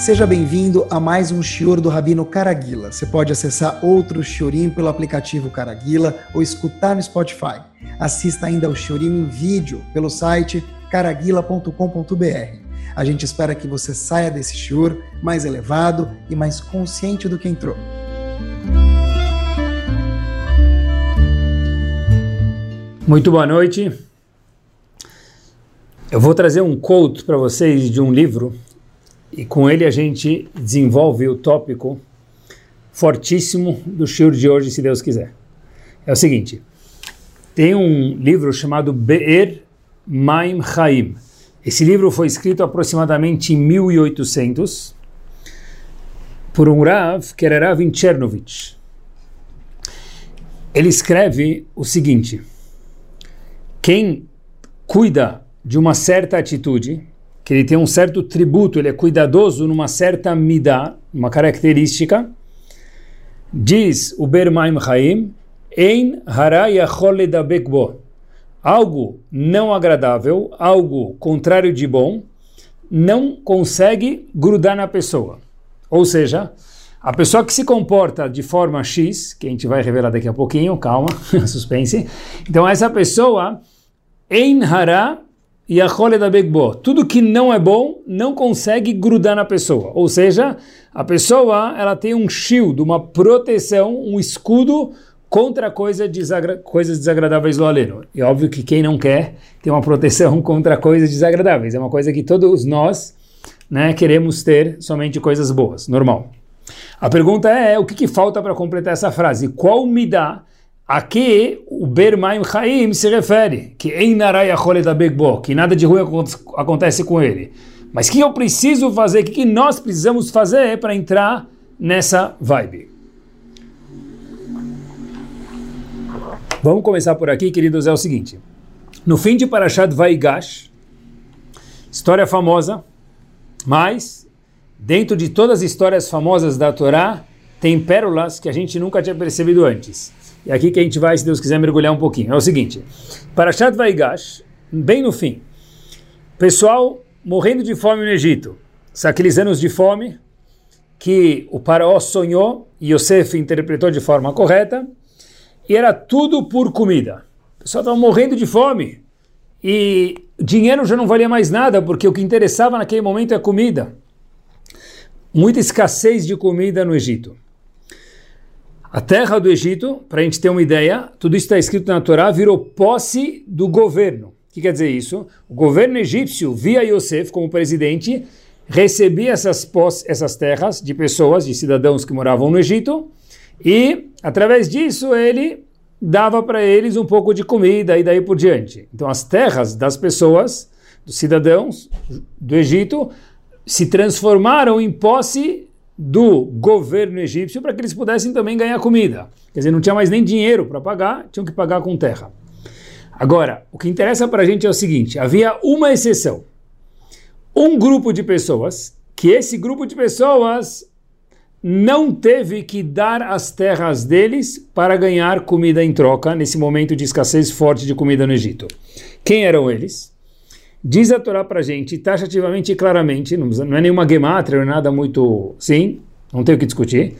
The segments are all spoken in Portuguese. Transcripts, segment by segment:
Seja bem-vindo a mais um Shior do Rabino Caraguila. Você pode acessar outro Shiorim pelo aplicativo Caraguila ou escutar no Spotify. Assista ainda ao Shiorim em vídeo pelo site caraguila.com.br. A gente espera que você saia desse Shior mais elevado e mais consciente do que entrou. Muito boa noite. Eu vou trazer um quote para vocês de um livro e com ele a gente desenvolve o tópico fortíssimo do shiur de hoje, se Deus quiser. É o seguinte, tem um livro chamado Be'er Maim Chaim. Esse livro foi escrito aproximadamente em 1800 por um Rav, que era Rav Chernovich. Ele escreve o seguinte, quem cuida de uma certa atitude, que ele tem um certo tributo, ele é cuidadoso numa certa midá, uma característica, diz o Bermaim Chaim, Ein bekbo. Algo não agradável, algo contrário de bom, não consegue grudar na pessoa. Ou seja, a pessoa que se comporta de forma X, que a gente vai revelar daqui a pouquinho, calma, suspense. Então essa pessoa, Ein hara e a role da begbo. Tudo que não é bom não consegue grudar na pessoa. Ou seja, a pessoa ela tem um shield, uma proteção, um escudo contra coisa desagra coisas desagradáveis do aleno. E óbvio que quem não quer ter uma proteção contra coisas desagradáveis. É uma coisa que todos nós né, queremos ter somente coisas boas, normal. A pergunta é, o que, que falta para completar essa frase? Qual me dá a que o Bermaim Chaim se refere, que que nada de ruim acontece com ele. Mas o que eu preciso fazer, o que nós precisamos fazer para entrar nessa vibe? Vamos começar por aqui, queridos, é o seguinte. No fim de Parashat Vaigash, história famosa, mas dentro de todas as histórias famosas da Torá, tem pérolas que a gente nunca tinha percebido antes. E aqui que a gente vai, se Deus quiser, mergulhar um pouquinho. É o seguinte: Parashat Vaigash, bem no fim, pessoal morrendo de fome no Egito, aqueles anos de fome que o faraó sonhou e Yosef interpretou de forma correta, e era tudo por comida. O pessoal estava morrendo de fome e dinheiro já não valia mais nada, porque o que interessava naquele momento é comida. Muita escassez de comida no Egito. A terra do Egito, para a gente ter uma ideia, tudo isso está escrito na Torá, virou posse do governo. O que quer dizer isso? O governo egípcio, via Yosef como presidente, recebia essas, posse, essas terras de pessoas, de cidadãos que moravam no Egito, e através disso ele dava para eles um pouco de comida e daí por diante. Então as terras das pessoas, dos cidadãos do Egito, se transformaram em posse do governo egípcio para que eles pudessem também ganhar comida. Quer dizer, não tinha mais nem dinheiro para pagar, tinham que pagar com terra. Agora, o que interessa para a gente é o seguinte: havia uma exceção. Um grupo de pessoas, que esse grupo de pessoas não teve que dar as terras deles para ganhar comida em troca nesse momento de escassez forte de comida no Egito. Quem eram eles? Diz a Torá para a gente, taxativamente e claramente, não é nenhuma gemátria, não é nada muito... Sim, não tem o que discutir.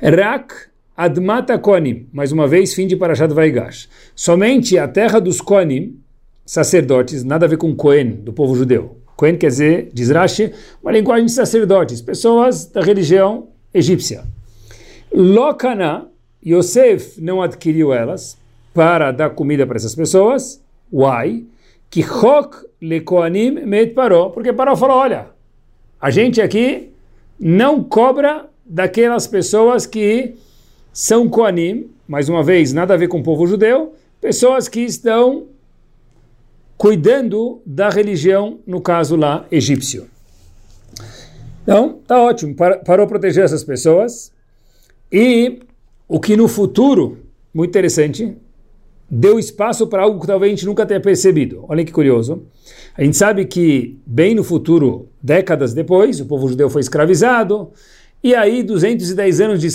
Rak Admata Konim, mais uma vez, fim de Parashat Vaigash. Somente a terra dos Konim, sacerdotes, nada a ver com Cohen, do povo judeu. Cohen quer dizer, diz Rashi, uma linguagem de sacerdotes, pessoas da religião egípcia. Lokana, Yosef não adquiriu elas para dar comida para essas pessoas. Why? que Chok Lekoanim Meit Paró, porque Paró falou, olha, a gente aqui não cobra daquelas pessoas que são Koanim, mais uma vez, nada a ver com o povo judeu, pessoas que estão cuidando da religião, no caso lá, egípcio. Então, tá ótimo, parou proteger essas pessoas. E o que no futuro, muito interessante, deu espaço para algo que talvez a gente nunca tenha percebido. Olha que curioso. A gente sabe que, bem no futuro, décadas depois, o povo judeu foi escravizado, e aí 210 anos de,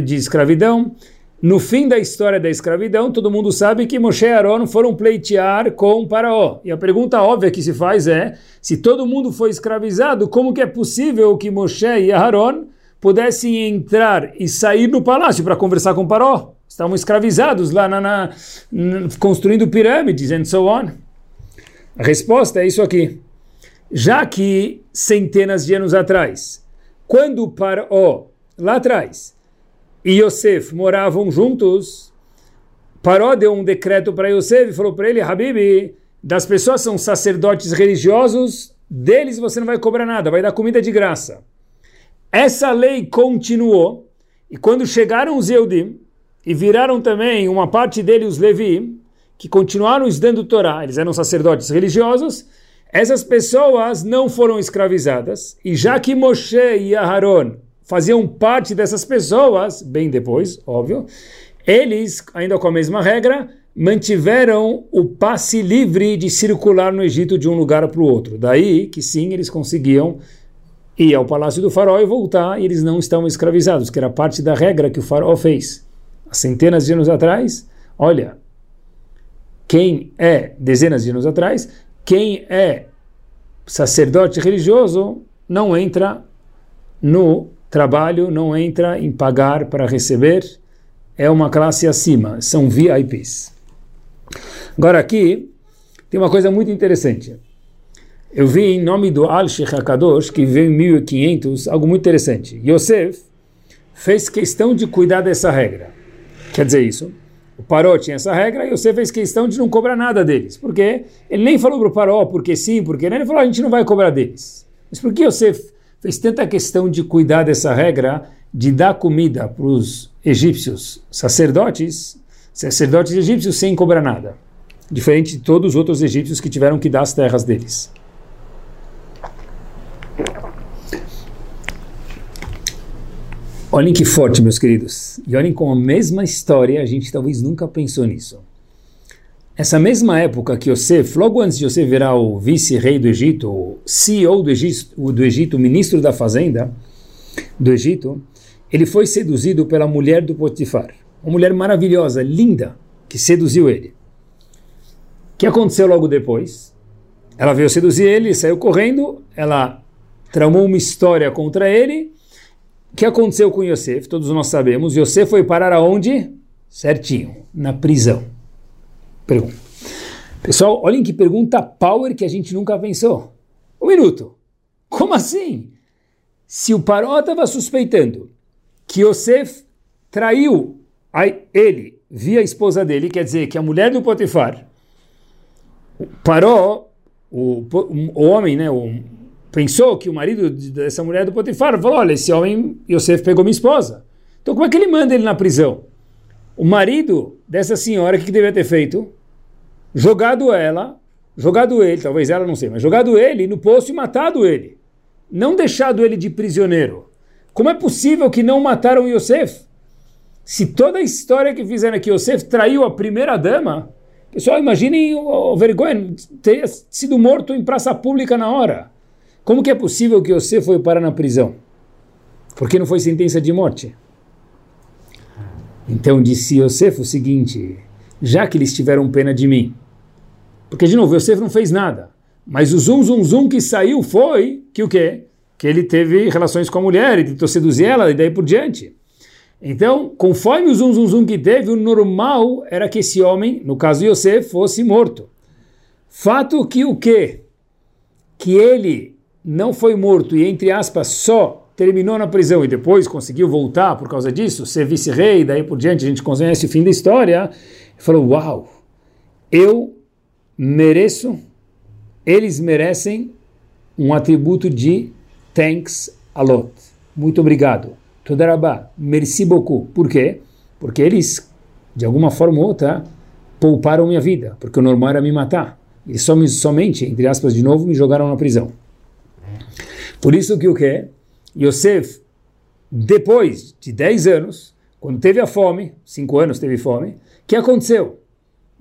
de escravidão, no fim da história da escravidão, todo mundo sabe que Moshe e Aaron foram pleitear com Faraó. E a pergunta óbvia que se faz é, se todo mundo foi escravizado, como que é possível que Moshe e Aaron pudessem entrar e sair no palácio para conversar com Faraó? Estavam escravizados lá na, na, construindo pirâmides and so on. A resposta é isso aqui. Já que centenas de anos atrás, quando Faraó, lá atrás, e Yosef moravam juntos, Paró deu um decreto para Yosef e falou para ele, Habibi, das pessoas são sacerdotes religiosos, deles você não vai cobrar nada, vai dar comida de graça. Essa lei continuou, e quando chegaram os Eudim, e viraram também uma parte deles os Levi, que continuaram estudando Torá, eles eram sacerdotes religiosos, essas pessoas não foram escravizadas, e já que Moshe e Aharon faziam parte dessas pessoas, bem depois, óbvio, eles, ainda com a mesma regra, mantiveram o passe livre de circular no Egito de um lugar para o outro. Daí que sim, eles conseguiam ir ao palácio do faraó e voltar, e eles não estavam escravizados, que era parte da regra que o faraó fez. Centenas de anos atrás, olha, quem é, dezenas de anos atrás, quem é sacerdote religioso não entra no trabalho não entra em pagar para receber, é uma classe acima, são VIPs. Agora aqui tem uma coisa muito interessante. Eu vi em nome do Al-Sheikh HaKadosh, que veio em 1500, algo muito interessante. Yosef fez questão de cuidar dessa regra. Quer dizer isso? O Paró tinha essa regra e Yosef fez questão de não cobrar nada deles. Por quê? Ele nem falou para o Paró porque sim, porque não. Ele falou, a gente não vai cobrar deles. Mas por que Yosef fez tanta questão de cuidar dessa regra de dar comida para os egípcios sacerdotes, sacerdotes egípcios sem cobrar nada, diferente de todos os outros egípcios que tiveram que dar as terras deles. Olhem que forte, meus queridos. E olhem com a mesma história, a gente talvez nunca pensou nisso. Essa mesma época que Yosef, logo antes de Yosef virar o vice-rei do Egito, o CEO do Egito, do Egito, ministro da fazenda do Egito, ele foi seduzido pela mulher do Potifar. Uma mulher maravilhosa, linda, que seduziu ele. O que aconteceu logo depois? Ela veio seduzir ele, saiu correndo, ela tramou uma história contra ele. O que aconteceu com Yosef? Todos nós sabemos. Yosef foi parar aonde? Certinho, na prisão. Pergunta. Pessoal, olhem que pergunta power que a gente nunca pensou. Um minuto. Como assim? Se o Paró estava suspeitando que Yosef traiu ele via a esposa dele, quer dizer que a mulher do Potifar, o Paró, o, o homem, né, o, pensou que o marido dessa mulher do Potifar falou: olha, esse homem, Yosef pegou minha esposa. Então como é que ele manda ele na prisão? O marido dessa senhora, o que, que devia ter feito? Jogado ela, jogado ele, talvez ela não sei, mas jogado ele no poço e matado ele. Não deixado ele de prisioneiro. Como é possível que não mataram Yosef? Se toda a história que fizeram aqui, Yosef traiu a primeira dama, pessoal, imaginem o vergonha, ter sido morto em praça pública na hora. Como que é possível que Yosef foi parar na prisão? Porque não foi sentença de morte? Então disse Yosef o seguinte: já que eles tiveram pena de mim, porque de novo Yosef não fez nada, mas o zum zum zum que saiu foi que o quê? Que ele teve relações com a mulher e tentou seduzir ela e daí por diante. Então, conforme o zum zum zum que teve, o normal era que esse homem, no caso Yosef, fosse morto. Fato que o quê? Que ele não foi morto e, entre aspas, só terminou na prisão e depois conseguiu voltar por causa disso, ser vice-rei, daí por diante a gente conhece o fim da história, falou, uau, eu mereço, eles merecem um atributo de thanks a lot. Muito obrigado. Todarabá, merci beaucoup. Por quê? Porque eles, de alguma forma ou outra, pouparam minha vida, porque o normal era me matar. Eles somente, entre aspas, de novo, me jogaram na prisão. Por isso que o que? Yosef, depois de 10 anos, quando teve a fome, 5 anos teve fome, o que aconteceu?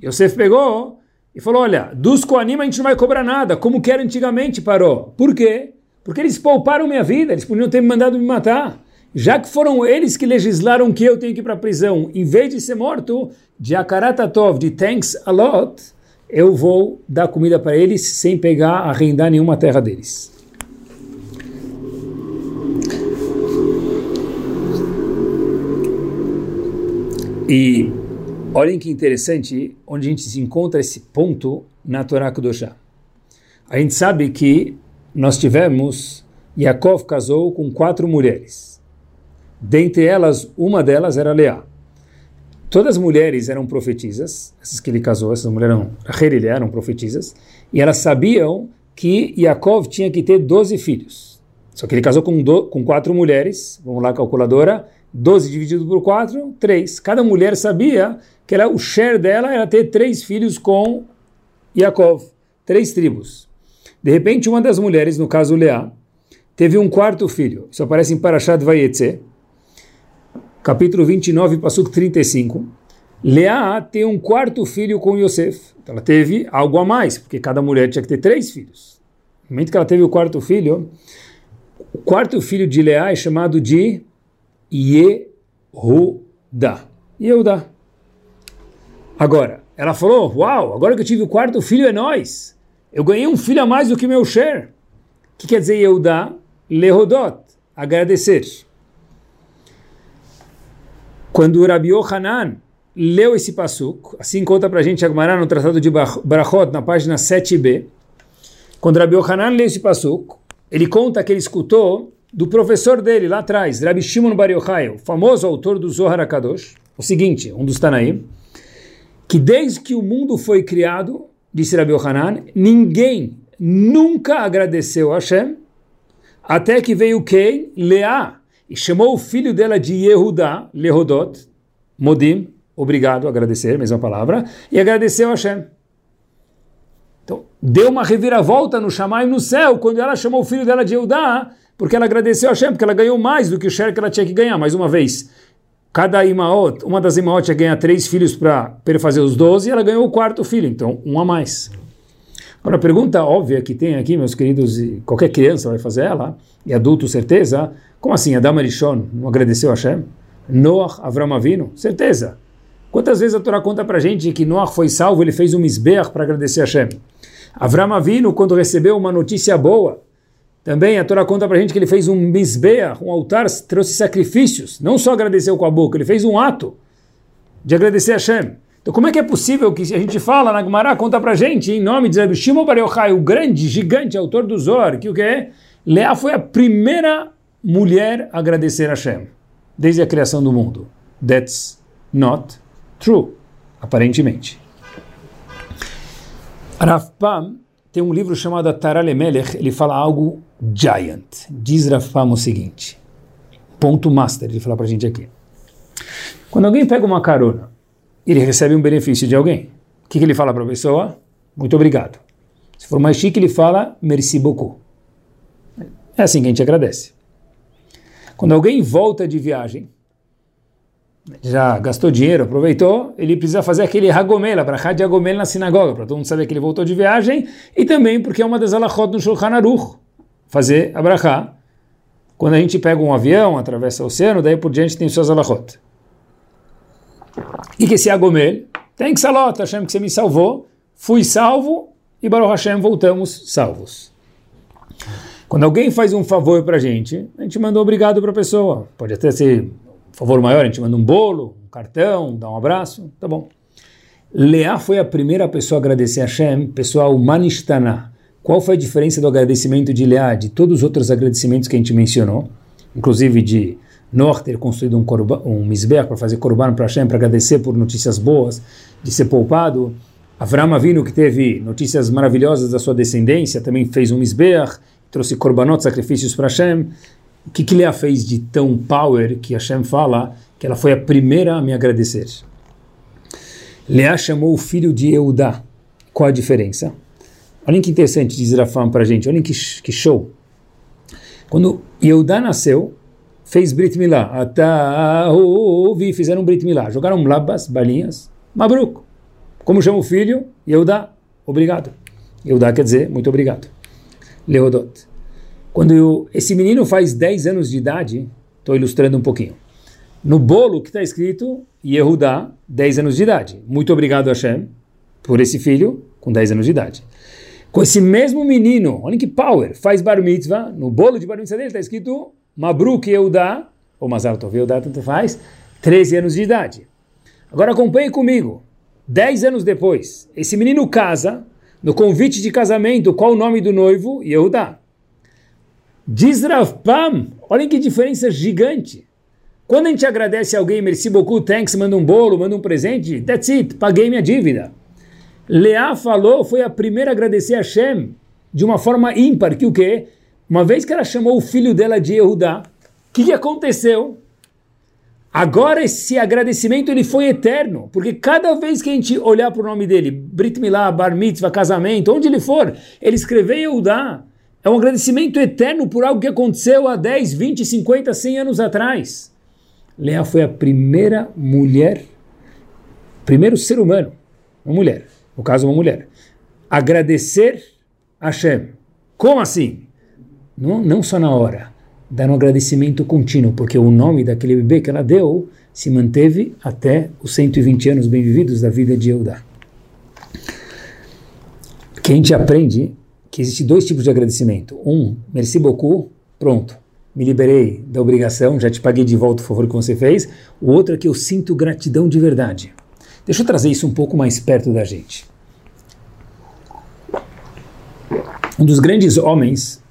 Yosef pegou e falou, olha, dos Koanim a gente não vai cobrar nada, como que era antigamente, parou. Por quê? Porque eles pouparam minha vida, eles podiam ter me mandado me matar. já que foram eles que legislaram que eu tenho que ir para a prisão, em vez de ser morto, de Akaratatov, de thanks a lot, eu vou dar comida para eles sem pegar, arrendar nenhuma terra deles. E olhem que interessante onde a gente se encontra esse ponto na Torá Kudoshá. A gente sabe que nós tivemos, Yaakov casou com quatro mulheres. Dentre elas, uma delas era Leá. Todas as mulheres eram profetisas, essas que ele casou, essas mulheres eram, Rachel e eram profetisas, e elas sabiam que Yaakov tinha que ter 12 filhos. Só que ele casou com, do, com quatro mulheres, vamos lá, calculadora, 12 dividido por 4, 3. Cada mulher sabia que era, o share dela era ter três filhos com Yaakov, três tribos. De repente, uma das mulheres, no caso Leá, teve um quarto filho. Isso aparece em Parashat Vayetze, capítulo 29, passuco 35. Leá tem um quarto filho com Yosef. Então ela teve algo a mais, porque cada mulher tinha que ter três filhos. No momento que ela teve o quarto filho, o quarto filho de Leá é chamado de Yehuda. Yehuda. Agora, ela falou: Uau, agora que eu tive o quarto filho é nós. Eu ganhei um filho a mais do que meu share. O que quer dizer Yehuda? Lehodot, agradecer. Quando Rabi Yohanan leu esse pasuk, assim conta para a gente Agmará no Tratado de Brachot, na página 7b, quando Rabi Yohanan leu esse pasuk, ele conta que ele escutou do professor dele lá atrás, Rabbi Shimon Bar Yochai, o famoso autor do Zohar HaKadosh, o seguinte, um dos Tanaim, que desde que o mundo foi criado, disse Rabbi Yohanan, ninguém nunca agradeceu a Hashem, até que veio quem? Leá, e chamou o filho dela de Yehudá, Lehodot, Modim, obrigado, agradecer, mesma palavra, e agradeceu a Hashem. Então, deu uma reviravolta no Shammai no céu, quando ela chamou o filho dela de Yehudá, porque ela agradeceu a Hashem, porque ela ganhou mais do que o share que ela tinha que ganhar. Mais uma vez, cada imaot, uma das imaot tinha que ganhar três filhos para fazer os doze, e ela ganhou o quarto filho, então um a mais. Agora, a pergunta óbvia que tem aqui, meus queridos, e qualquer criança vai fazer ela, e adulto certeza, como assim, Adam Arishon não agradeceu a Hashem? Noah, Avram Avinu? Certeza. Quantas vezes a Torá conta para gente que Noah foi salvo, ele fez um misber para agradecer a Hashem? Avram Avinu, quando recebeu uma notícia boa, também a Torá conta para gente que ele fez um misbeah, um altar, trouxe sacrifícios, não só agradeceu com a boca, ele fez um ato de agradecer a Hashem. Então como é que é possível que a gente fala na Gemara, conta para gente, em nome de Rabbi Shimon Bar Yochai, o grande, gigante autor do Zor, que o que é? Leá foi a primeira mulher a agradecer a Hashem, desde a criação do mundo. That's not true, aparentemente. Rav Pam tem um livro chamado Tarale Melech, ele fala algo giant. Diz Rafam o seguinte, ponto master, ele fala para a gente aqui. Quando alguém pega uma carona, ele recebe um benefício de alguém. O que, que ele fala para a pessoa? Muito obrigado. Se for mais chique, ele fala merci beaucoup. É assim que a gente agradece. Quando alguém volta de viagem, já gastou dinheiro, aproveitou, ele precisa fazer aquele Hagomel, para de na sinagoga, para todo mundo saber que ele voltou de viagem, e também porque é uma das alachot no Shulchan Aruch, fazer abrahá. Quando a gente pega um avião, atravessa o oceano, daí por diante tem suas alachot. E que esse Hagomel, tem que salot, Hashem que você me salvou, fui salvo, e Baruch Hashem voltamos salvos. Quando alguém faz um favor para a gente, a gente manda um obrigado para a pessoa. Pode até ser favor maior, a gente manda um bolo, um cartão, dá um abraço, tá bom. Leá foi a primeira pessoa a agradecer a Hashem, pessoal Manistana. Qual foi a diferença do agradecimento de Leá de todos os outros agradecimentos que a gente mencionou? Inclusive de Noah ter construído um, korban, um para fazer korban para Hashem, para agradecer por notícias boas, de ser poupado. Avram Avinu, que teve notícias maravilhosas da sua descendência, também fez um misber, trouxe korbanot, sacrifícios para Hashem. O que, que Leá fez de tão power que Hashem fala que ela foi a primeira a me agradecer? Leá chamou o filho de Eudá. Qual a diferença? Olhem que interessante, diz Rafam para a gente, olhem que, que show. Quando Eudá nasceu, fez Brit Milá, ouvi, fizeram Brit Milá, jogaram labas, balinhas, Mabruk. Como chama o filho? Eudá, obrigado. Eudá quer dizer muito obrigado. Leodot. Quando eu, esse menino faz 10 anos de idade, Estou ilustrando um pouquinho. No bolo que está escrito Yehudá, 10 anos de idade. Muito obrigado, Hashem, por esse filho com 10 anos de idade. Com esse mesmo menino, olha que power, faz bar mitzvah, no bolo de bar mitzvah dele está escrito Mabruk Yehudá, ou Mazal Tov Yehudá, tanto faz, 13 anos de idade. Agora acompanhe comigo. 10 anos depois, esse menino casa, no convite de casamento, qual o nome do noivo? Yehudá. Diz Rav Pam, olhem que diferença gigante. Quando a gente agradece alguém, merci beaucoup, thanks, manda um bolo, manda um presente, that's it, paguei minha dívida. Leá falou, foi a primeira a agradecer a Hashem de uma forma ímpar, que o quê? Uma vez que ela chamou o filho dela de Yehudá, o que, que aconteceu? Agora esse agradecimento ele foi eterno, porque cada vez que a gente olhar para o nome dele, Brit Milá, Bar Mitzvah, casamento, onde ele for, ele escreveu Yehudá. É um agradecimento eterno por algo que aconteceu há 10, 20, 50, 100 anos atrás. Leá foi a primeira mulher, primeiro ser humano, uma mulher, no caso uma mulher, agradecer a Hashem. Como assim? Não, não só na hora, dar um agradecimento contínuo, porque o nome daquele bebê que ela deu se manteve até os 120 anos bem vividos da vida de Eudá. Que a gente aprende que existe dois tipos de agradecimento. Um, merci beaucoup, pronto, me liberei da obrigação, já te paguei de volta o favor que você fez. O outro é que eu sinto gratidão de verdade. Deixa eu trazer isso um pouco mais perto da gente. Um dos grandes homens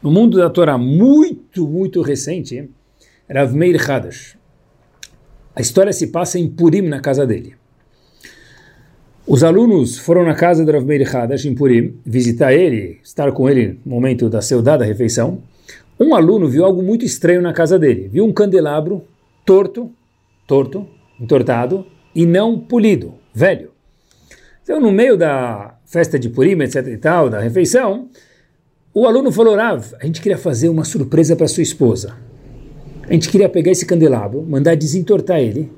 no mundo da Torá muito, muito recente, Rav Meir Hadash. A história se passa em Purim, na casa dele. Os alunos foram na casa de Rav Meir Hadash em Purim, visitar ele, estar com ele no momento da saudade da refeição. Um aluno viu algo muito estranho na casa dele. Viu um candelabro torto, torto, entortado e não polido, velho. Então, no meio da festa de Purim, etc e tal, da refeição, o aluno falou, Rav, a gente queria fazer uma surpresa para sua esposa. A gente queria pegar esse candelabro, mandar desentortar ele,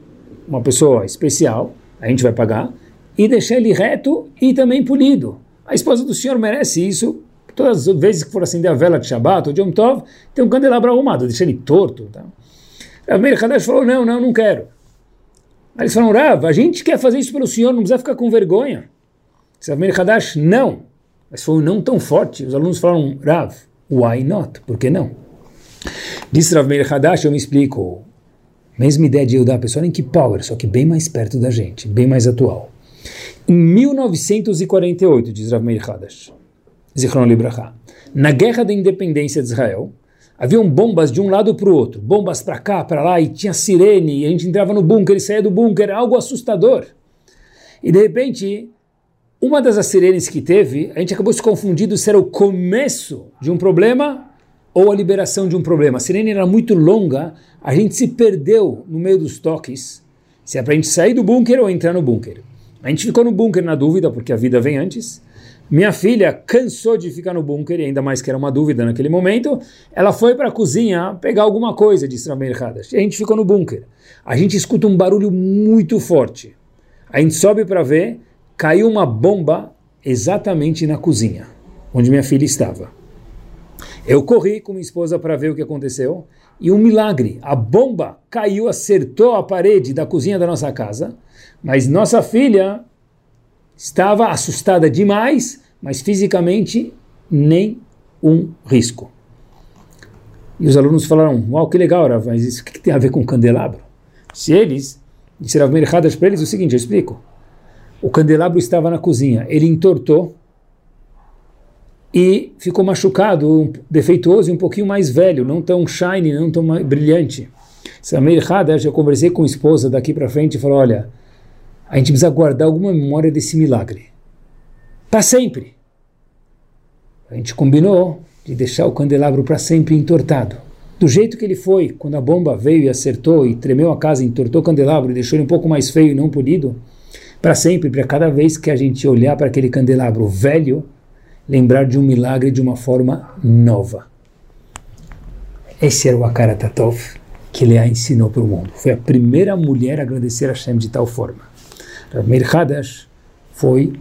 uma pessoa especial, a gente vai pagar, e deixar ele reto e também polido. A esposa do senhor merece isso. Todas as vezes que for acender a vela de Shabbat ou de Yom Tov, tem um candelabro arrumado, deixa ele torto. Tá? Rav Meir Hadash falou, não, não, não quero. Aí eles falaram, Rav, a gente quer fazer isso pelo senhor, não precisa ficar com vergonha. Meir Hadash, não. Mas foi um não tão forte. Os alunos falaram, Rav, why not? Por que não? Disse Rav Meir Hadash, eu me explico. Mesma ideia de eu dar a pessoa em que power, só que bem mais perto da gente, bem mais atual. Em 1948, diz Rav Meir Hadash, Zichron Libraha, na Guerra da Independência de Israel, haviam bombas de um lado para o outro, bombas para cá, para lá, e tinha sirene, e a gente entrava no bunker e saía do bunker, algo assustador. E de repente, uma das sirenes que teve, a gente acabou se confundindo se era o começo de um problema ou a liberação de um problema. A sirene era muito longa, a gente se perdeu no meio dos toques, se é para a gente sair do bunker ou entrar no bunker. A gente ficou no bunker na dúvida, porque a vida vem antes. Minha filha cansou de ficar no bunker, e ainda mais que era uma dúvida naquele momento, ela foi para a cozinha pegar alguma coisa de Israel Hadash. E a gente ficou no bunker. A gente escuta um barulho muito forte. A gente sobe para ver, caiu uma bomba exatamente na cozinha, onde minha filha estava. Eu corri com minha esposa para ver o que aconteceu, e um milagre, a bomba caiu, acertou a parede da cozinha da nossa casa, mas nossa filha estava assustada demais, mas fisicamente nem um risco. E os alunos falaram, uau, que legal, Rav, mas isso o que, tem a ver com candelabro? Se eles, disseram erradas para eles, o seguinte, eu explico. O candelabro estava na cozinha, ele entortou e ficou machucado, defeituoso e um pouquinho mais velho, não tão shiny, não tão brilhante. Samir Hadash, eu conversei com a esposa daqui para frente e falou, olha, a gente precisa guardar alguma memória desse milagre. Para sempre. A gente combinou de deixar o candelabro para sempre entortado. Do jeito que ele foi, quando a bomba veio e acertou e tremeu a casa, entortou o candelabro e deixou ele um pouco mais feio e não polido, para sempre, para cada vez que a gente olhar para aquele candelabro velho, lembrar de um milagre de uma forma nova. Esse era o Akaratatov que Leá ensinou para o mundo. Foi a primeira mulher a agradecer a Hashem de tal forma. Meir Hadash foi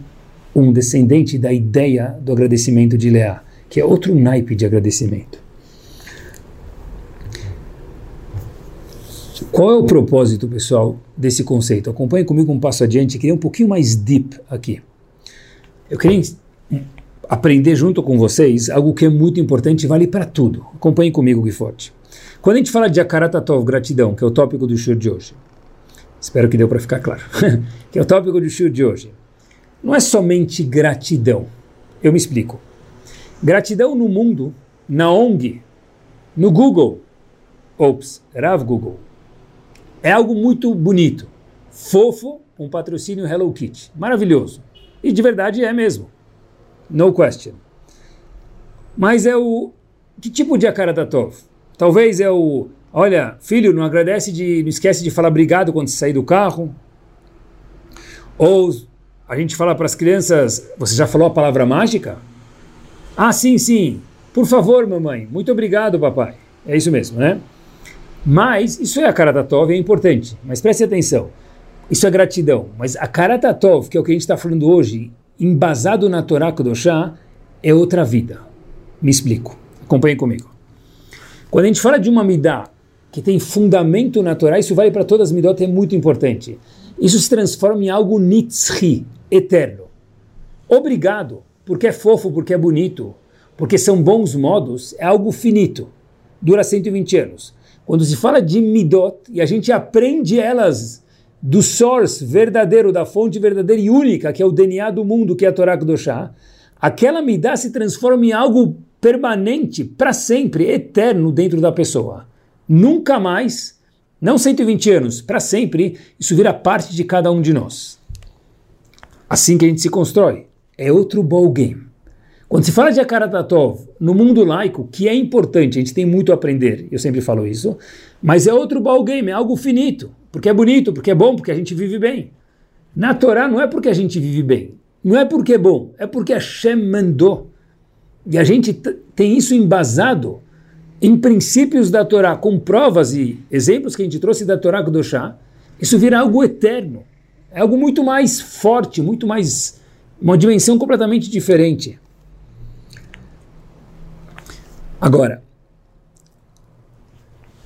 um descendente da ideia do agradecimento de Leá, que é outro naipe de agradecimento. Qual é o propósito, pessoal, desse conceito? Acompanhe comigo um passo adiante, queria um pouquinho mais deep aqui. Eu queria aprender junto com vocês algo que é muito importante e vale para tudo. Acompanhe comigo, Gui Forte. Quando a gente fala de Akaratatov, gratidão, que é o tópico do show de hoje, espero que deu para ficar claro, que é o tópico do show de hoje, não é somente gratidão. Eu me explico. Gratidão no mundo, na ONG, no Google, ops, Rav Google, é algo muito bonito, fofo, um patrocínio Hello Kitty, maravilhoso. E de verdade é mesmo, no question. Mas é o que tipo de Akaratatov? Talvez é o, olha, filho, não agradece de, não esquece de falar obrigado quando sair do carro. Ou a gente fala para as crianças, você já falou a palavra mágica? Ah, sim, sim. Por favor, mamãe. Muito obrigado, papai. É isso mesmo, né? Mas isso é a Karatatov, é importante. Mas preste atenção. Isso é gratidão. Mas a Karatatov, que é o que a gente está falando hoje, embasado na Torá Kodoshá, é outra vida. Me explico. Acompanhe comigo. Quando a gente fala de uma midá que tem fundamento na Torá, isso vale para todas as midot, é muito importante. Isso se transforma em algo nitzri, eterno. Obrigado, porque é fofo, porque é bonito, porque são bons modos, é algo finito. Dura 120 anos. Quando se fala de midot e a gente aprende elas do source verdadeiro, da fonte verdadeira e única, que é o DNA do mundo, que é a Torá Kedoshá, aquela midá se transforma em algo permanente, para sempre, eterno dentro da pessoa. Nunca mais, não 120 anos, para sempre, isso vira parte de cada um de nós. Assim que a gente se constrói. É outro ball game. Quando se fala de Akaratatov no mundo laico, que é importante, a gente tem muito a aprender, eu sempre falo isso, mas é outro ball game, é algo finito, porque é bonito, porque é bom, porque a gente vive bem. Na Torá não é porque a gente vive bem, não é porque é bom, é porque Hashem mandou. E a gente tem isso embasado em princípios da Torá, com provas e exemplos que a gente trouxe da Torá Kudoshá, isso vira algo eterno. É algo muito mais forte, muito mais. uma dimensão completamente diferente. Agora,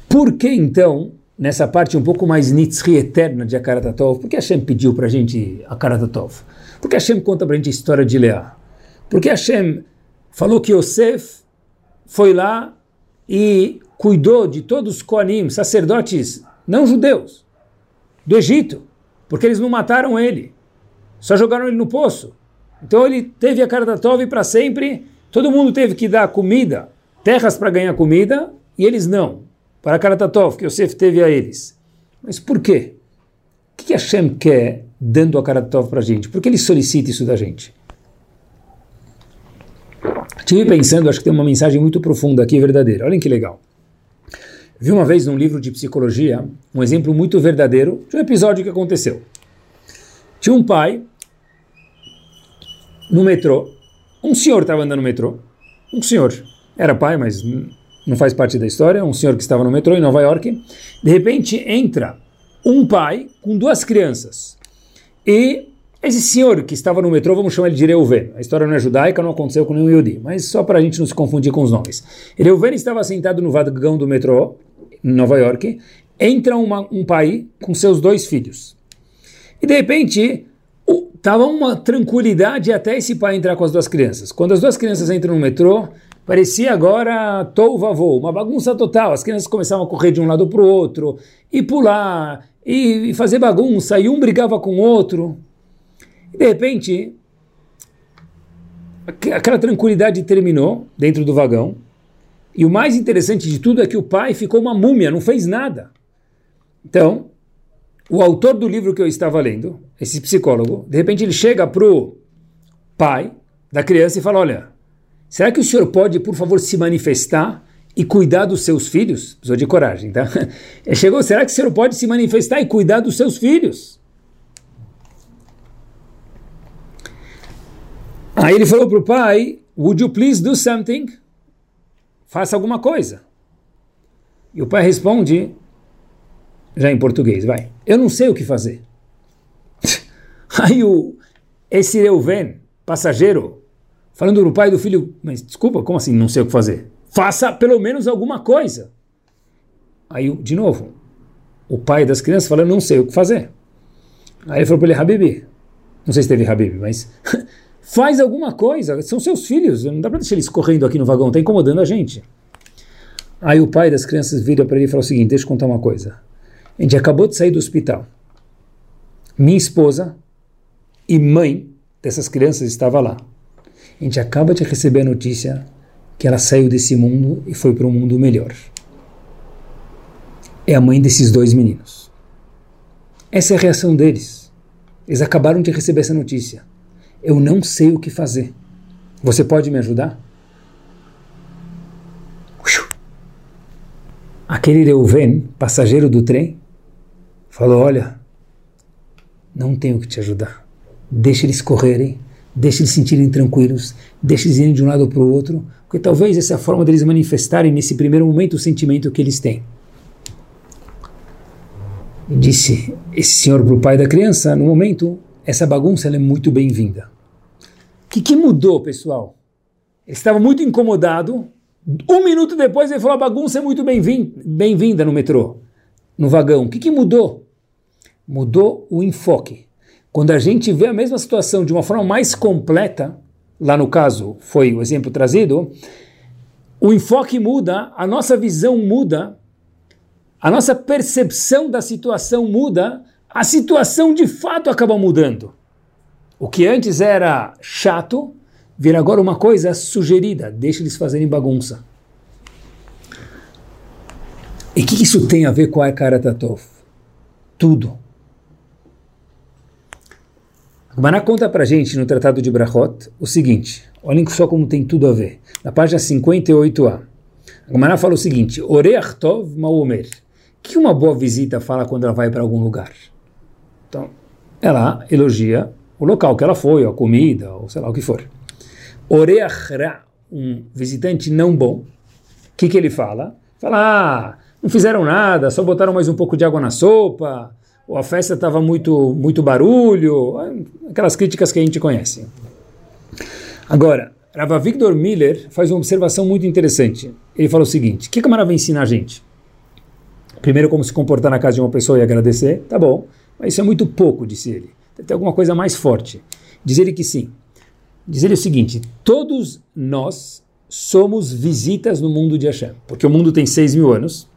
por que então, nessa parte um pouco mais nitzri eterna de Akaratatov, por que Hashem pediu para a gente Akaratatov? Por que Hashem conta para a gente a história de Leá? Por que Hashem falou que Yosef foi lá e cuidou de todos os Koanim, sacerdotes não judeus, do Egito, porque eles não mataram ele, só jogaram ele no poço. Então ele teve a Karatatov para sempre, todo mundo teve que dar comida, terras para ganhar comida, e eles não. Para Karatatov, que Yosef teve a eles. Mas por quê? O que Hashem quer dando a Karatatov para a gente? Por que ele solicita isso da gente? Estive pensando, acho que tem uma mensagem muito profunda aqui, verdadeira. Olhem que legal. Vi uma vez num livro de psicologia um exemplo muito verdadeiro de um episódio que aconteceu. Tinha um pai no metrô, um senhor estava andando no metrô, um senhor, era pai, mas não faz parte da história, um senhor que estava no metrô em Nova York, de repente entra um pai com duas crianças e esse senhor que estava no metrô, vamos chamar ele de Reuven. A história não é judaica, não aconteceu com nenhum Yudi, mas só para a gente não se confundir com os nomes. Reuven estava sentado no vagão do metrô, em Nova York, entra uma, um pai com seus dois filhos. E de repente, estava uma tranquilidade até esse pai entrar com as duas crianças. Quando as duas crianças entram no metrô, parecia agora tou vavô, uma bagunça total. As crianças começavam a correr de um lado para o outro, e pular, e fazer bagunça, e um brigava com o outro. E de repente, aquela tranquilidade terminou dentro do vagão. E o mais interessante de tudo é que o pai ficou uma múmia, não fez nada. Então, o autor do livro que eu estava lendo, esse psicólogo, de repente ele chega para o pai da criança e fala: Olha, será que o senhor pode, por favor, se manifestar e cuidar dos seus filhos? Precisou de coragem, tá? Ele chegou: será que o senhor pode se manifestar e cuidar dos seus filhos? Aí ele falou para o pai: Would you please do something? Faça alguma coisa. E o pai responde, já em português, vai. Eu não sei o que fazer. Aí o, esse Reuven, passageiro, falando para o pai do filho, mas desculpa, como assim não sei o que fazer? Faça pelo menos alguma coisa. Aí, de novo, o pai das crianças fala, não sei o que fazer. Aí ele falou para ele, Habibi, não sei se teve Habib, mas faz alguma coisa, são seus filhos, não dá para deixar eles correndo aqui no vagão, está incomodando a gente. Aí o pai das crianças vira para ele e fala o seguinte, deixa eu contar uma coisa. A gente acabou de sair do hospital. Minha esposa e mãe dessas crianças estava lá. A gente acaba de receber a notícia que ela saiu desse mundo e foi para um mundo melhor. É a mãe desses dois meninos. Essa é a reação deles. Eles acabaram de receber essa notícia. Eu não sei o que fazer. Você pode me ajudar? Aquele Reuven, passageiro do trem, falou: Olha, não tenho que te ajudar. Deixa eles correrem, deixa eles se sentirem tranquilos, deixa eles irem de um lado para o outro, porque talvez essa é a forma deles manifestarem nesse primeiro momento o sentimento que eles têm. Disse esse senhor para o pai da criança: No momento, essa bagunça é muito bem-vinda. Que, que mudou, pessoal? Ele estava muito incomodado. Um minuto depois ele falou: a bagunça é muito bem-vinda no metrô, no vagão. O que, que mudou? Mudou o enfoque. Quando a gente vê a mesma situação de uma forma mais completa, lá no caso foi o exemplo trazido, o enfoque muda, a nossa visão muda, a nossa percepção da situação muda, a situação de fato acaba mudando. O que antes era chato, vira agora uma coisa sugerida, deixa eles fazerem bagunça. E o que isso tem a ver com a Tatov? Tudo. Gmaná conta pra gente no Tratado de Brachot o seguinte, olhem só como tem tudo a ver. Na página 58a, Gmaná fala o seguinte, Oreach Tov Maomer. Que uma boa visita fala quando ela vai para algum lugar? Então, ela elogia o local que ela foi, a comida, ou sei lá o que for. Oreachra, um visitante não bom, o que, que ele fala? Fala, ah, não fizeram nada, só botaram mais um pouco de água na sopa, ou a festa estava muito, muito barulho, aquelas críticas que a gente conhece. Agora, Rava Victor Miller faz uma observação muito interessante. Ele fala o seguinte: o que a Camara vai ensinar a gente? Primeiro, como se comportar na casa de uma pessoa e agradecer, tá bom. Mas isso é muito pouco, disse ele. Tem alguma coisa mais forte. Diz ele que sim. Diz ele o seguinte: todos nós somos visitas no mundo de Hashem. Porque o mundo tem 6 mil anos.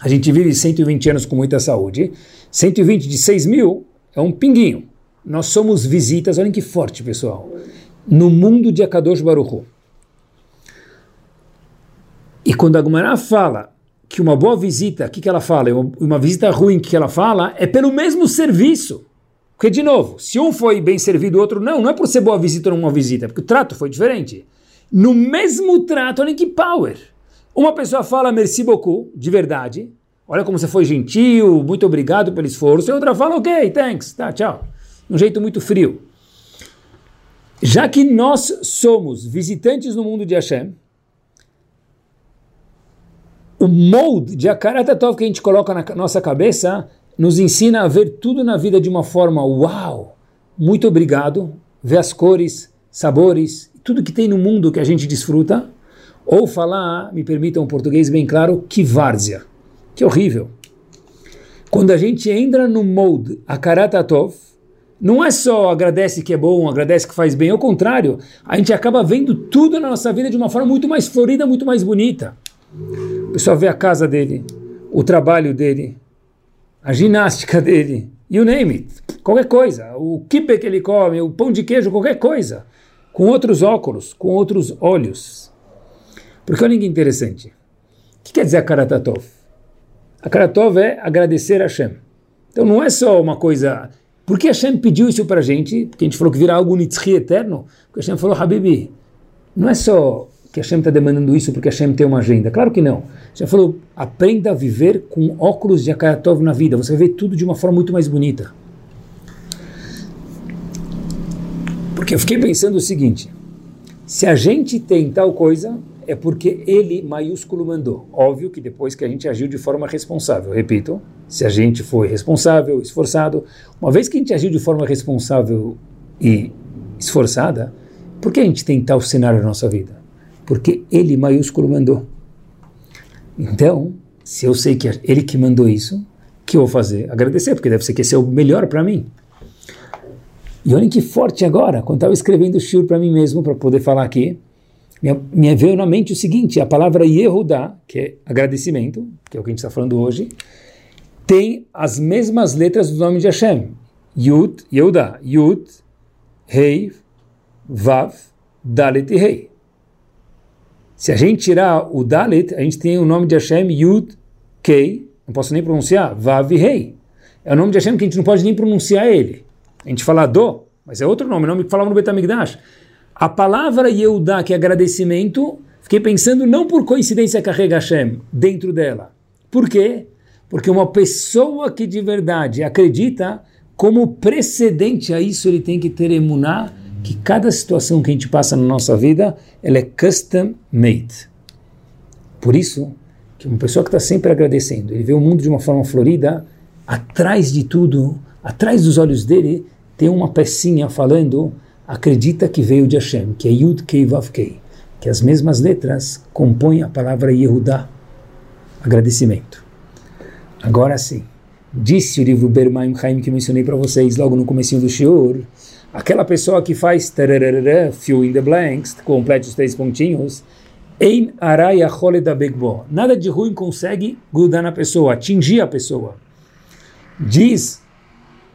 A gente vive 120 anos com muita saúde. 120 de 6 mil é um pinguinho. Nós somos visitas, olhem que forte, pessoal, no mundo de Akadosh Baruch E quando a Gumará fala que uma boa visita, o que, que ela fala? Uma visita ruim, o que ela fala? É pelo mesmo serviço. Porque, de novo, se um foi bem servido, o outro não, não é por ser boa visita ou não uma visita, porque o trato foi diferente. No mesmo trato, olha que power. Uma pessoa fala merci beaucoup, de verdade, olha como você foi gentil, muito obrigado pelo esforço, e outra fala ok, thanks, tá, tchau. Um jeito muito frio. Já que nós somos visitantes no mundo de Hashem, o molde de Akaratatov que a gente coloca na nossa cabeça nos ensina a ver tudo na vida de uma forma uau, muito obrigado, ver as cores, sabores, tudo que tem no mundo que a gente desfruta, ou falar, me permitam um português bem claro, que várzea, que horrível. Quando a gente entra no molde Akaratatov, não é só agradece que é bom, agradece que faz bem, ao contrário, a gente acaba vendo tudo na nossa vida de uma forma muito mais florida, muito mais bonita. O pessoal vê a casa dele, o trabalho dele, a ginástica dele, you name it, qualquer coisa, o kipe que ele come, o pão de queijo, qualquer coisa, com outros óculos, com outros olhos. Porque olha que interessante. O que quer dizer a Karatatov? É agradecer a Hashem. Então não é só uma coisa. Por que Hashem pediu isso para a gente? Porque a gente falou que vira algo nitzri eterno. Porque Hashem falou, Habibi, não é só que Hashem está demandando isso porque Hashem tem uma agenda. Claro que não. Já falou, aprenda a viver com óculos de Akayatov na vida. Você vai ver tudo de uma forma muito mais bonita. Porque eu fiquei pensando o seguinte: se a gente tem tal coisa, é porque ele, maiúsculo, mandou. Óbvio que depois que a gente agiu de forma responsável. Repito, se a gente foi responsável, esforçado, uma vez que a gente agiu de forma responsável e esforçada, por que a gente tem tal cenário na nossa vida? Porque ele maiúsculo mandou. Então, se eu sei que é ele que mandou isso, que eu vou fazer? Agradecer, porque deve ser que esse é o melhor para mim. E olhem que forte agora, quando estava escrevendo o shiur para mim mesmo, para poder falar aqui, me, me veio na mente o seguinte, a palavra Yehudá, que é agradecimento, que é o que a gente está falando hoje, tem as mesmas letras do nome de Hashem. Yud, Yehudá, Yud, Rei, Vav, Dalet e Rei. Se a gente tirar o Dalet, a gente tem o nome de Hashem, Yud, Kei, não posso nem pronunciar, Vav Rei. É o nome de Hashem que a gente não pode nem pronunciar ele. A gente fala Do, mas é outro nome, nome que falava no Betamigdash. A palavra Yehudá, que é agradecimento, fiquei pensando não por coincidência carrega Hashem dentro dela. Por quê? Porque uma pessoa que de verdade acredita, como precedente a isso, ele tem que ter emuná, que cada situação que a gente passa na nossa vida, ela é custom made. Por isso, que uma pessoa que está sempre agradecendo, ele vê o mundo de uma forma florida, atrás de tudo, atrás dos olhos dele, tem uma pecinha falando, acredita que veio de Hashem, que é Yud Kei Vav Kei, que as mesmas letras compõem a palavra Yehudá, agradecimento. Agora sim, disse o livro Bermaim Chaim que mencionei para vocês logo no começo do Shiur, aquela pessoa que faz fill in the blanks, complete os três pontinhos, Ein araya da begbo. Nada de ruim consegue grudar na pessoa, atingir a pessoa. Diz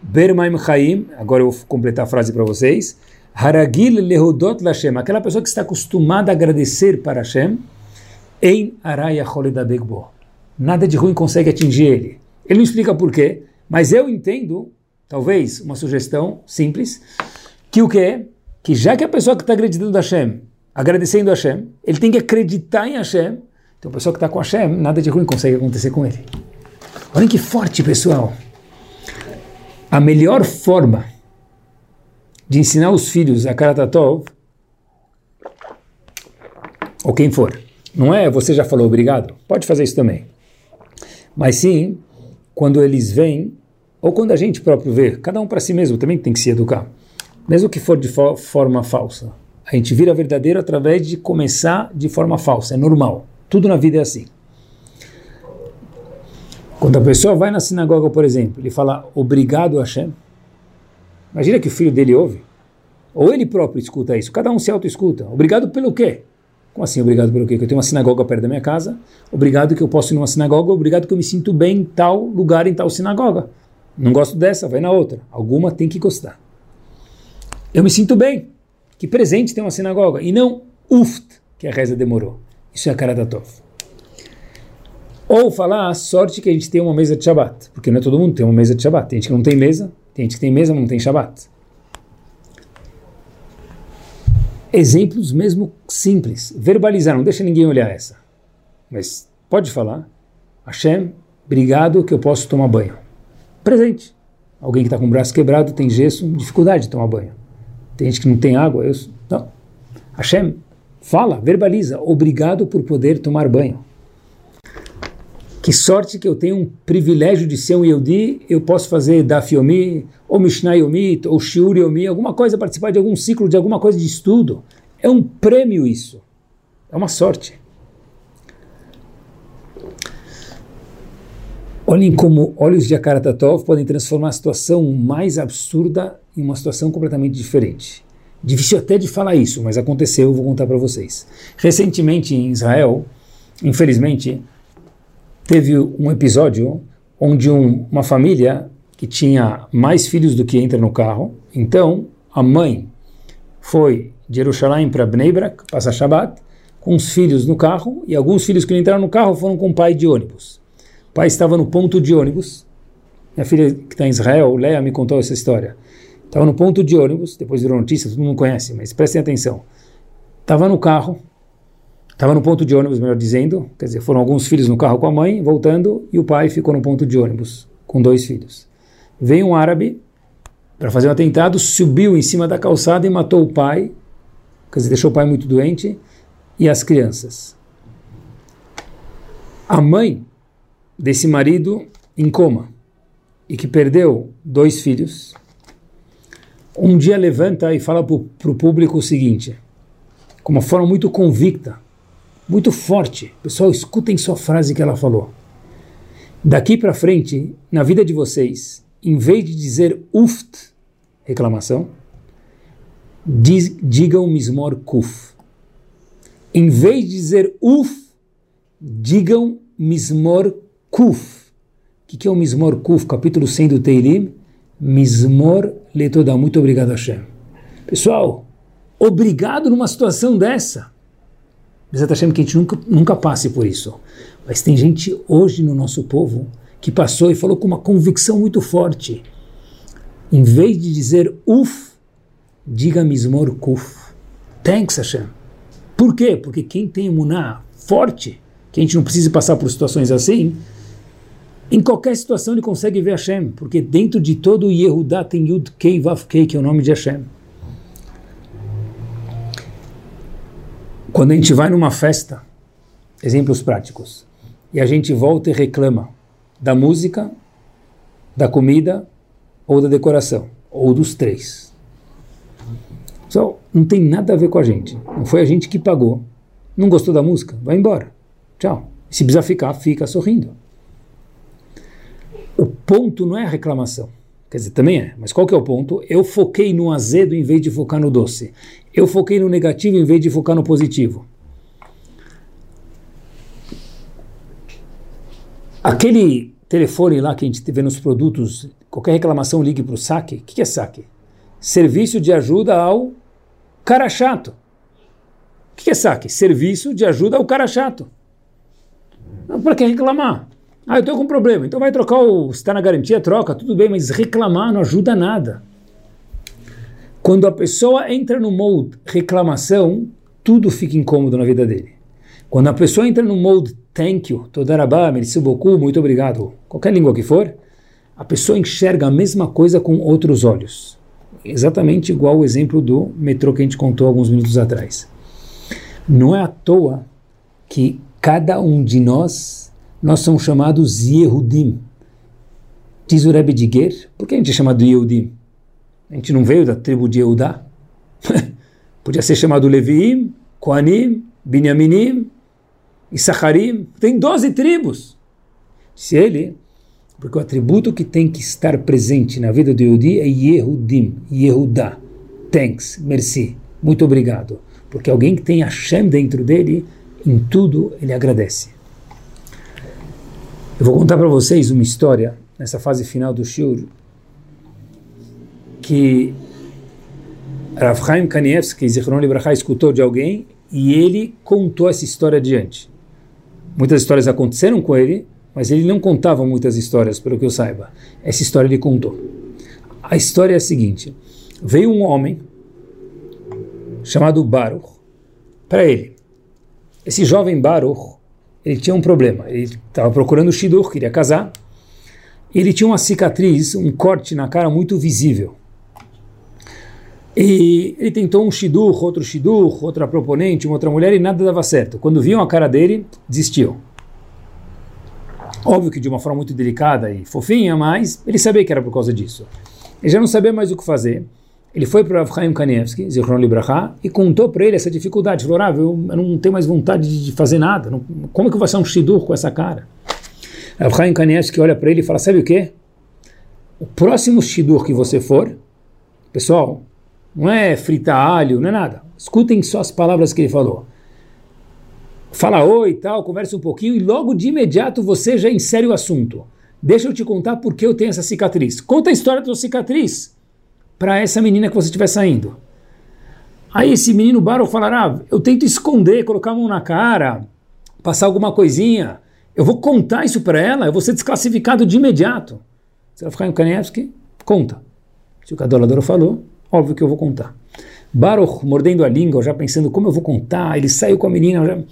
Bermaim Chaim, agora eu vou completar a frase para vocês. Haragil lehudot lashem, aquela pessoa que está acostumada a agradecer para Hashem, Ein araya da begbo. Nada de ruim consegue atingir ele. Ele não explica por quê, mas eu entendo, talvez, uma sugestão simples, que o que é? Que já que a pessoa que está acreditando a Hashem agradecendo a Hashem, ele tem que acreditar em Hashem. Então a pessoa que está com Hashem, nada de ruim consegue acontecer com ele. Olhem que forte, pessoal. A melhor forma de ensinar os filhos a Karatatov, ou quem for, não é você já falou obrigado, pode fazer isso também. Mas sim, quando eles vêm, ou quando a gente próprio vê, cada um para si mesmo também tem que se educar, mesmo que for de fo forma falsa. A gente vira verdadeiro através de começar de forma falsa, é normal. Tudo na vida é assim. Quando a pessoa vai na sinagoga, por exemplo, ele fala obrigado Hashem. Imagina que o filho dele ouve. Ou ele próprio escuta isso. Cada um se auto-escuta. Obrigado pelo quê? Como assim, obrigado pelo quê? Que eu tenho uma sinagoga perto da minha casa. Obrigado que eu posso ir numa sinagoga. Obrigado que eu me sinto bem em tal lugar, em tal sinagoga. Não gosto dessa, vai na outra. Alguma tem que gostar. Eu me sinto bem. Que presente tem uma sinagoga e não uft, que a reza demorou. Isso é a cara da Tov. Ou falar a sorte que a gente tem uma mesa de Shabbat, porque não é todo mundo tem uma mesa de Shabbat. Tem gente que não tem mesa, tem gente que tem mesa, mas não tem Shabbat. Exemplos mesmo simples. Verbalizar, não deixa ninguém olhar essa. Mas pode falar. Hashem, obrigado que eu posso tomar banho. Presente. Alguém que está com o braço quebrado, tem gesso, dificuldade de tomar banho. Tem gente que não tem água. Eu, não. Hashem fala, verbaliza, obrigado por poder tomar banho. Que sorte que eu tenho um privilégio de ser um Yehudi, eu posso fazer Daf Yomi, ou Mishnah Yomi, ou Shiur Yomi, alguma coisa, participar de algum ciclo, de alguma coisa de estudo. É um prêmio isso. É uma sorte. Olhem como olhos de Akaratatov podem transformar a situação mais absurda em uma situação completamente diferente. Difícil até de falar isso, mas aconteceu, eu vou contar para vocês. Recentemente em Israel, infelizmente, teve um episódio onde um, uma família que tinha mais filhos do que entra no carro, então a mãe foi de Jerusalém para Bnei Brak, passar Shabbat, com os filhos no carro, e alguns filhos que não entraram no carro foram com o pai de ônibus. O pai estava no ponto de ônibus. Minha filha que está em Israel, Leia, me contou essa história. Estava no ponto de ônibus, depois virou notícia, todo mundo conhece, mas prestem atenção. Estava no carro, estava no ponto de ônibus, melhor dizendo, quer dizer, foram alguns filhos no carro com a mãe, voltando, e o pai ficou no ponto de ônibus, com dois filhos. Veio um árabe para fazer um atentado, subiu em cima da calçada e matou o pai, quer dizer, deixou o pai muito doente, e as crianças. A mãe desse marido em coma e que perdeu dois filhos, um dia levanta e fala para o público o seguinte, com uma forma muito convicta, muito forte. Pessoal, escutem só a frase que ela falou. Daqui para frente, na vida de vocês, em vez de dizer uft, reclamação, diz, digam mismor kuf. Em vez de dizer uf, digam mismor kuf. O que, que é o mismor kuf? Capítulo 100 do Teilim. Mismor letoda. Muito obrigado, Hashem. Pessoal, obrigado numa situação dessa. Bezat Hashem que a gente nunca, nunca passe por isso. Mas tem gente hoje no nosso povo que passou e falou com uma convicção muito forte. Em vez de dizer uf, diga mismor kuf. Thanks Hashem. Por quê? Porque quem tem imuná forte, que a gente não precisa passar por situações assim, em qualquer situação ele consegue ver Hashem, porque dentro de todo o Yehudá tem Yud Kei Vav Kei, que é o nome de Hashem. Quando a gente vai numa festa, exemplos práticos, e a gente volta e reclama da música, da comida ou da decoração, ou dos três. Só não tem nada a ver com a gente. Não foi a gente que pagou. Não gostou da música? Vai embora. Tchau. Se precisa ficar, fica sorrindo. O ponto não é a reclamação. Quer dizer, também é. Mas qual que é o ponto? Eu foquei no azedo em vez de focar no doce. Eu foquei no negativo em vez de focar no positivo. Aquele telefone lá que a gente vê nos produtos, qualquer reclamação ligue para o saque. O que é saque? Serviço de ajuda ao cara chato. O que é saque? Serviço de ajuda ao cara chato. Para que reclamar? Ah, eu estou com um problema. Então vai trocar o. Se está na garantia, troca, tudo bem, mas reclamar não ajuda nada. Quando a pessoa entra no mode reclamação, tudo fica incômodo na vida dele. Quando a pessoa entra no mode thank you, todarabá, merci beaucoup, muito obrigado, qualquer língua que for, a pessoa enxerga a mesma coisa com outros olhos. Exatamente igual o exemplo do metrô que a gente contou alguns minutos atrás. Não é à toa que cada um de nós, nós somos chamados Yehudim. Diz o Rebbe de Ger, por que a gente é chamado Yehudim? A gente não veio da tribo de Yehudá? Podia ser chamado Leviim, Koanim, Binyaminim, Saharim, tem 12 tribos. Se ele, porque o atributo que tem que estar presente na vida do Yehudi é Yehudim, Yehudá. Thanks, merci, muito obrigado. Porque alguém que tem Hashem dentro dele, em tudo ele agradece. Eu vou contar para vocês uma história nessa fase final do Shur que Rav Chaim Kanievski, Zichron Libraha, escutou de alguém e ele contou essa história adiante. Muitas histórias aconteceram com ele, mas ele não contava muitas histórias, pelo que eu saiba. Essa história ele contou. A história é a seguinte: veio um homem chamado Baruch para ele. Esse jovem Baruch, ele tinha um problema. Ele estava procurando o Shidur, queria casar. Ele tinha uma cicatriz, um corte na cara muito visível. E ele tentou um shidur, outro shidur, outra proponente, uma outra mulher e nada dava certo. Quando viam a cara dele, desistiu. Óbvio que de uma forma muito delicada e fofinha, mas ele sabia que era por causa disso. Ele já não sabia mais o que fazer. Ele foi para Avchaim Kanievski, Zichron Libraha, e contou para ele essa dificuldade. Falou, ah, eu, não tenho mais vontade de fazer nada. Não, como é que eu vou fazer um shidur com essa cara? Avchaim Kanievski olha para ele e fala, sabe o quê? O próximo shidur que você for, pessoal, não é fritar alho, não é nada. Escutem só as palavras que ele falou. Fala oi e tal, conversa um pouquinho e logo de imediato você já insere o assunto. Deixa eu te contar por que eu tenho essa cicatriz. Conta a história da sua cicatriz para essa menina que você estiver saindo. Aí esse menino Baruch falará, ah, eu tento esconder, colocar a mão na cara, passar alguma coisinha. Eu vou contar isso para ela, eu vou ser desclassificado de imediato. Você vai ficar em Kanievski? Conta. Se o Kadolador falou, Óbvio que eu vou contar. Baruch, mordendo a língua, já pensando como eu vou contar, ele saiu com a menina, já, o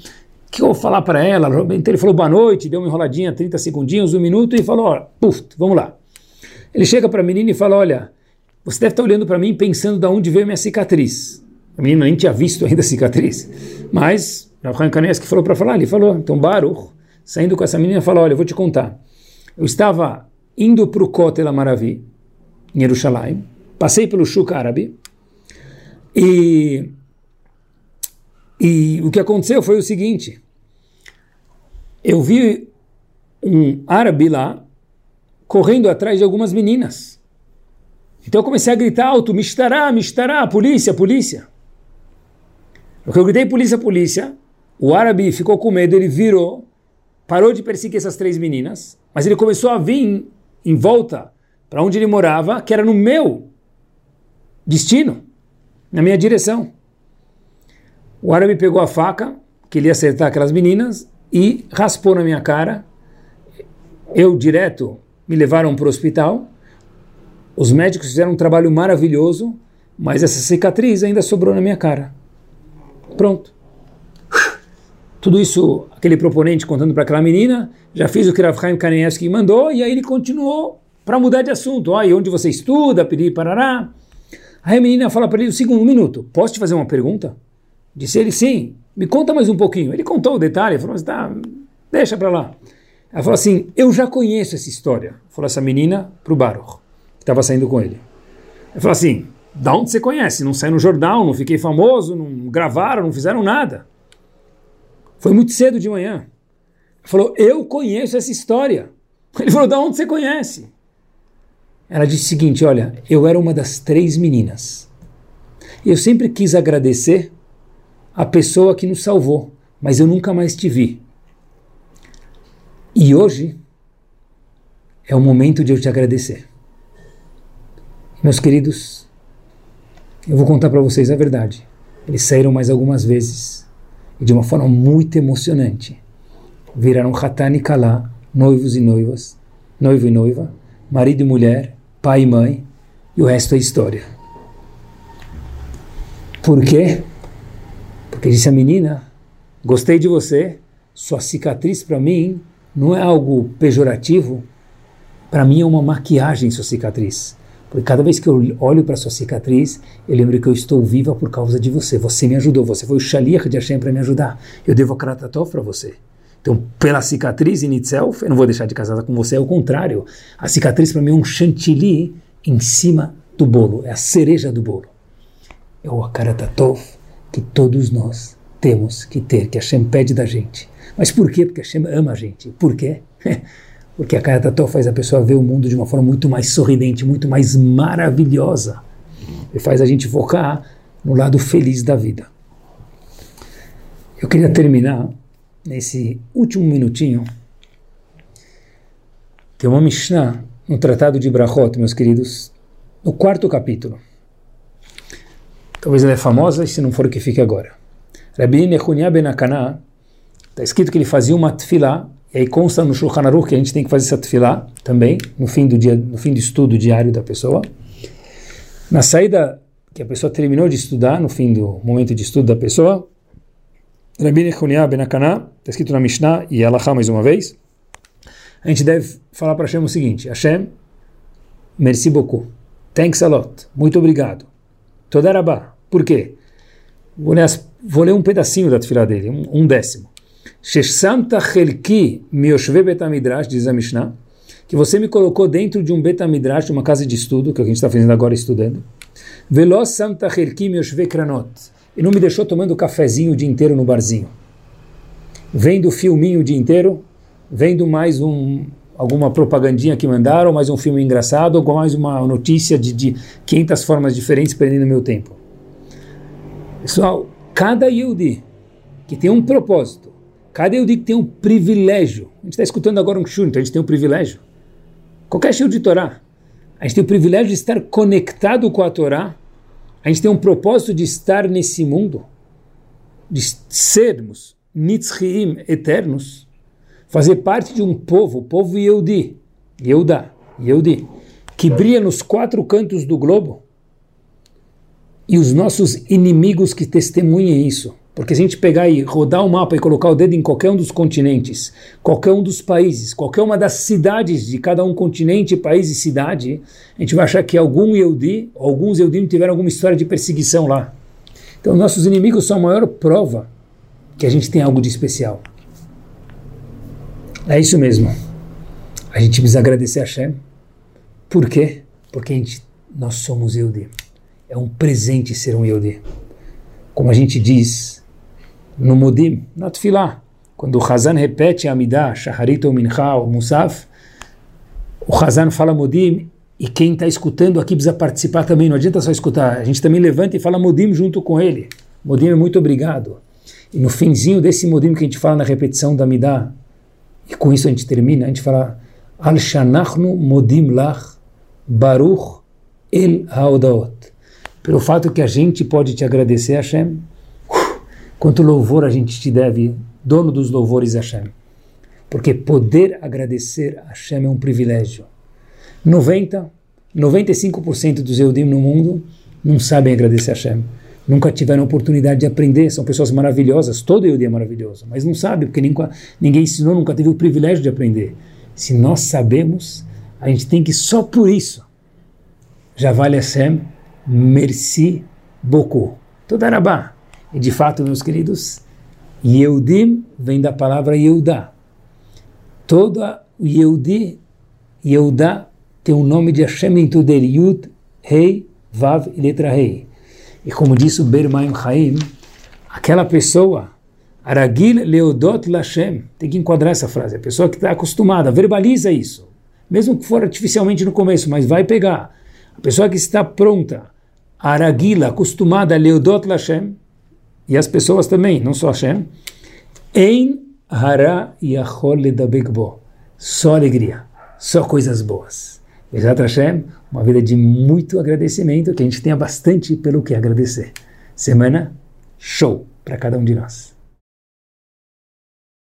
que eu vou falar para ela? Então ele falou boa noite, deu uma enroladinha, 30 segundinhos, um minuto, e falou, puf, vamos lá. Ele chega para a menina e fala, olha, você deve estar olhando para mim pensando de onde veio minha cicatriz. A menina nem tinha visto ainda a cicatriz. Mas, Rafael Kaneski falou para falar, ele falou, então Baruch, saindo com essa menina, falou, olha, eu vou te contar. Eu estava indo para o Kotel Amaravi, em Jerusalém, Passei pelo Shuk árabe e, e o que aconteceu foi o seguinte: eu vi um árabe lá correndo atrás de algumas meninas. Então eu comecei a gritar alto, mistará, mistará, polícia, polícia. No que eu gritei polícia, polícia, o árabe ficou com medo, ele virou, parou de perseguir essas três meninas, mas ele começou a vir em volta para onde ele morava, que era no meu destino, na minha direção. O árabe pegou a faca, que ele ia acertar aquelas meninas, e raspou na minha cara. Eu, direto, me levaram para o hospital. Os médicos fizeram um trabalho maravilhoso, mas essa cicatriz ainda sobrou na minha cara. Pronto. Tudo isso, aquele proponente contando para aquela menina, já fiz o que Rav Chaim Kanievski mandou, e aí ele continuou para mudar de assunto. Ah, e onde você estuda, pedir parará. Aí a menina fala para ele segundo um minuto, posso te fazer uma pergunta? Disse ele, sim, me conta mais um pouquinho. Ele contou o detalhe, falou, tá, deixa para lá. Ela falou assim, eu já conheço essa história. Falou essa menina para o Baruch, que estava saindo com ele. Ele falou assim, da onde você conhece? Não saiu no jornal, não fiquei famoso, não gravaram, não fizeram nada. Foi muito cedo de manhã. Ele falou, eu conheço essa história. Ele falou, da onde você conhece? Ela disse o seguinte, olha, eu era uma das três meninas. Eu sempre quis agradecer a pessoa que nos salvou, mas eu nunca mais te vi. E hoje é o momento de eu te agradecer. Meus queridos, eu vou contar para vocês a verdade. Eles saíram mais algumas vezes e de uma forma muito emocionante. Viraram Hatan e Kalá, noivos e noivas, noivo e noiva, marido e mulher, pai e mãe, e o resto é história. Por quê? Porque disse a menina: Gostei de você, sua cicatriz para mim não é algo pejorativo, para mim é uma maquiagem sua cicatriz. Porque cada vez que eu olho para sua cicatriz, eu lembro que eu estou viva por causa de você. Você me ajudou, você foi o shaliach de Hashem para me ajudar. Eu devo a kratatov para você. Então, pela cicatriz in itself, eu não vou deixar de casar com você, é o contrário. A cicatriz para mim é um chantilly em cima do bolo, é a cereja do bolo. É o akaratatov que todos nós temos que ter, que Hashem pede da gente. Mas por quê? Porque Hashem ama a gente. Por quê? Porque a Karatató faz a pessoa ver o mundo de uma forma muito mais sorridente, muito mais maravilhosa. E faz a gente focar no lado feliz da vida. Eu queria terminar nesse último minutinho. Tem uma Mishnah no Tratado de Brachot, meus queridos, no quarto capítulo. Talvez ela é famosa, e se não for, que fique agora. Rabbi Nechunia ben Akana, está escrito que ele fazia uma tefilá, e aí consta no Shulchan Aruch que a gente tem que fazer essa tefilá também, no fim do dia, no fim do estudo diário da pessoa. Na saída que a pessoa terminou de estudar, no fim do momento de estudo da pessoa, Rabbi Nechunia ben Akana, está escrito na Mishnah, e ela mais uma vez, a gente deve falar para Hashem o seguinte, Hashem, merci beaucoup, thanks a lot, muito obrigado, todarabá, por quê? Vou ler, vou ler um pedacinho da tefilá dele, um décimo. Sheshamta chelki mioshve betamidrash, diz a Mishnah, que você me colocou dentro de um betamidrash, uma casa de estudo, que a gente está fazendo agora estudando. Velos samta chelki mioshve kranot. E não me deixou tomando cafezinho o dia inteiro no barzinho. Vendo filminho o dia inteiro, vendo mais um, alguma propagandinha que mandaram, mais um filme engraçado, ou mais uma notícia de, de 500 formas diferentes prendendo meu tempo. Pessoal, cada Yudi que tem um propósito, cada Yudi que tem um privilégio, a gente está escutando agora um shur, então a gente tem um privilégio. Qualquer shur de Torá, a gente tem o privilégio de estar conectado com a Torá, a gente tem um propósito de estar nesse mundo, de sermos nitzriim eternos, fazer parte de um povo, o povo Yehudi, Yehuda, Yehudi, que brilha nos quatro cantos do globo, e os nossos inimigos que testemunhem isso. Porque se a gente pegar e rodar o mapa e colocar o dedo em qualquer um dos continentes, qualquer um dos países, qualquer uma das cidades de cada um continente, país e cidade, a gente vai achar que algum Yehudi, alguns Yehudim tiveram alguma história de perseguição lá. Então nossos inimigos são a maior prova que a gente tem algo de especial. É isso mesmo. A gente precisa agradecer a Hashem. Por quê? Porque a gente, nós somos Yehudi. É um presente ser um Yehudi. Como a gente diz no Mudim, na Tfilá, quando o Hazan repete a Amidah, Shaharit ou Mincha ou Musaf, o Hazan fala Modim e quem está escutando aqui precisa participar também, não adianta só escutar, a gente também levanta e fala Modim junto com ele. Modim é muito obrigado. E no finzinho desse Modim que a gente fala na repetição da Amidah, e com isso a gente termina, a gente fala Al Shanachnu Modim Lach Baruch El Haodaot. Pelo fato que a gente pode te agradecer, Hashem, quanto louvor a gente te deve dono dos louvores Hashem. Porque poder agradecer a Hashem é um privilégio. 90, 95% dos Eudim no mundo não sabem agradecer a Hashem. Nunca tiveram oportunidade de aprender, são pessoas maravilhosas, todo Eudim é maravilhoso, mas não sabe, porque ninguém, ninguém ensinou, nunca teve o privilégio de aprender. Se nós sabemos, a gente tem que só por isso, já vale Hashem, merci beaucoup. Todarabá. E de fato, meus queridos, Yehudim vem da palavra Yehudá. Toda Yehudi, Yehudá, tem o nome de Hashem dentro dele, Yud, Rei, Vav e letra Rei. E como disse o Bermaim Chaim, aquela pessoa, Aragil Leodot Lashem, tem que enquadrar essa frase, a pessoa que está acostumada, verbaliza isso, mesmo que for artificialmente no começo, mas vai pegar. A pessoa que está pronta, Aragila, acostumada a Leodot Lashem, e as pessoas também, não só Hashem, em hara yachol ledabekbo. Só alegria, só coisas boas. Exato Hashem, uma vida de muito agradecimento, que a gente tenha bastante pelo que agradecer. Semana show para cada um de nós.